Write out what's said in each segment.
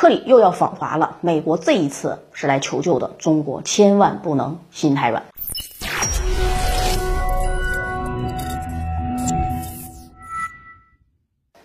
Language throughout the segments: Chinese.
克里又要访华了，美国这一次是来求救的，中国千万不能心太软。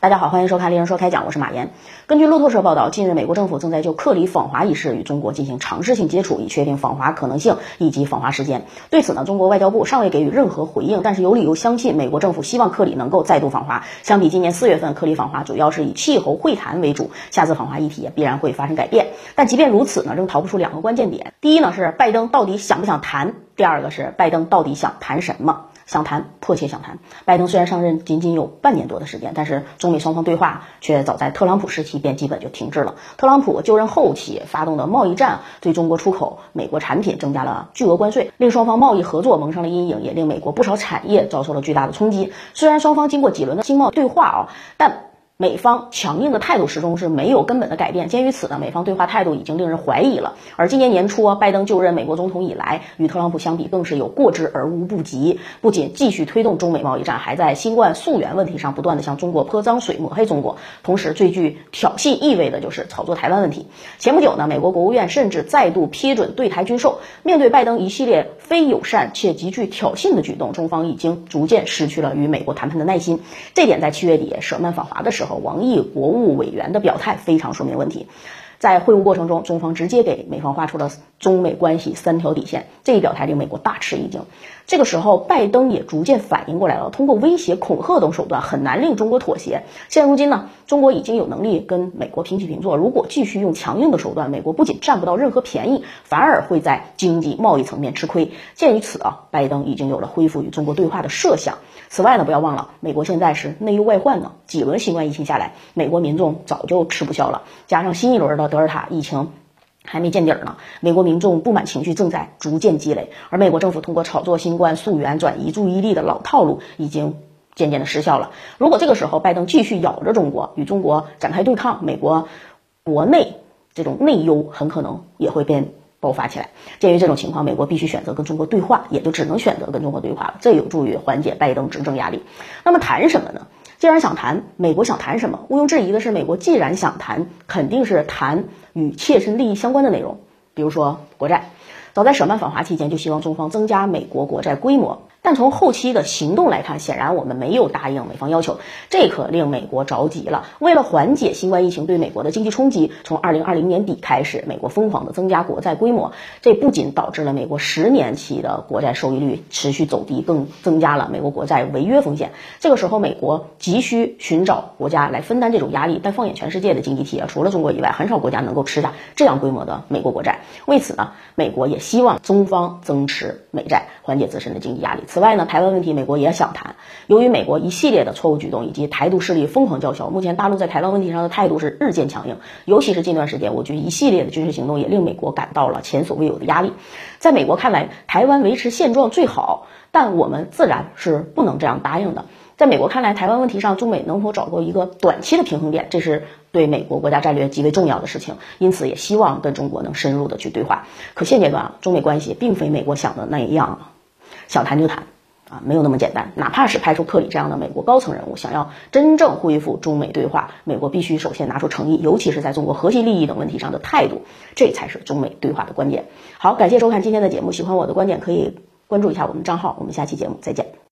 大家好，欢迎收看《丽人说开讲》，我是马岩。根据路透社报道，近日美国政府正在就克里访华一事与中国进行尝试性接触，以确定访华可能性以及访华时间。对此呢，中国外交部尚未给予任何回应，但是有理由相信美国政府希望克里能够再度访华。相比今年四月份，克里访华主要是以气候会谈为主，下次访华议题也必然会发生改变。但即便如此呢，仍逃不出两个关键点：第一呢是拜登到底想不想谈；第二个是拜登到底想谈什么。想谈，迫切想谈。拜登虽然上任仅仅有半年多的时间，但是中美双方对话却早在特朗普时期便基本就停滞了。特朗普就任后期发动的贸易战，对中国出口美国产品增加了巨额关税，令双方贸易合作蒙上了阴影，也令美国不少产业遭受了巨大的冲击。虽然双方经过几轮的经贸对话啊，但。美方强硬的态度始终是没有根本的改变。鉴于此呢，美方对话态度已经令人怀疑了。而今年年初，拜登就任美国总统以来，与特朗普相比，更是有过之而无不及。不仅继续推动中美贸易战，还在新冠溯源问题上不断的向中国泼脏水、抹黑中国。同时，最具挑衅意味的就是炒作台湾问题。前不久呢，美国国务院甚至再度批准对台军售。面对拜登一系列非友善且极具挑衅的举动，中方已经逐渐失去了与美国谈判的耐心。这点在七月底舍曼访华的时候。和王毅国务委员的表态非常说明问题，在会晤过程中，中方直接给美方画出了中美关系三条底线，这一表态令美国大吃一惊。这个时候，拜登也逐渐反应过来了，通过威胁、恐吓等手段很难令中国妥协。现如今呢，中国已经有能力跟美国平起平坐，如果继续用强硬的手段，美国不仅占不到任何便宜，反而会在经济贸易层面吃亏。鉴于此啊，拜登已经有了恢复与中国对话的设想。此外呢，不要忘了，美国现在是内忧外患呢，几轮新冠疫情下来，美国民众早就吃不消了，加上新一轮的德尔塔疫情。还没见底儿呢，美国民众不满情绪正在逐渐积累，而美国政府通过炒作新冠溯源、转移注意力的老套路已经渐渐的失效了。如果这个时候拜登继续咬着中国，与中国展开对抗，美国国内这种内忧很可能也会变爆发起来。鉴于这种情况，美国必须选择跟中国对话，也就只能选择跟中国对话了，这有助于缓解拜登执政压力。那么谈什么呢？既然想谈，美国想谈什么？毋庸置疑的是，美国既然想谈，肯定是谈与切身利益相关的内容，比如说国债。早在舍曼访华期间，就希望中方增加美国国债规模。但从后期的行动来看，显然我们没有答应美方要求，这可令美国着急了。为了缓解新冠疫情对美国的经济冲击，从二零二零年底开始，美国疯狂的增加国债规模，这不仅导致了美国十年期的国债收益率持续走低，更增加了美国国债违约风险。这个时候，美国急需寻找国家来分担这种压力。但放眼全世界的经济体啊，除了中国以外，很少国家能够吃下这样规模的美国国债。为此呢，美国也希望中方增持美债，缓解自身的经济压力。此外呢，台湾问题美国也想谈。由于美国一系列的错误举动以及台独势力疯狂叫嚣，目前大陆在台湾问题上的态度是日渐强硬。尤其是近段时间，我军一系列的军事行动也令美国感到了前所未有的压力。在美国看来，台湾维持现状最好，但我们自然是不能这样答应的。在美国看来，台湾问题上中美能否找到一个短期的平衡点，这是对美国国家战略极为重要的事情。因此，也希望跟中国能深入的去对话。可现阶段啊，中美关系并非美国想的那样，想谈就谈。啊，没有那么简单。哪怕是派出克里这样的美国高层人物，想要真正恢复中美对话，美国必须首先拿出诚意，尤其是在中国核心利益等问题上的态度，这才是中美对话的关键。好，感谢收看今天的节目，喜欢我的观点可以关注一下我们账号，我们下期节目再见。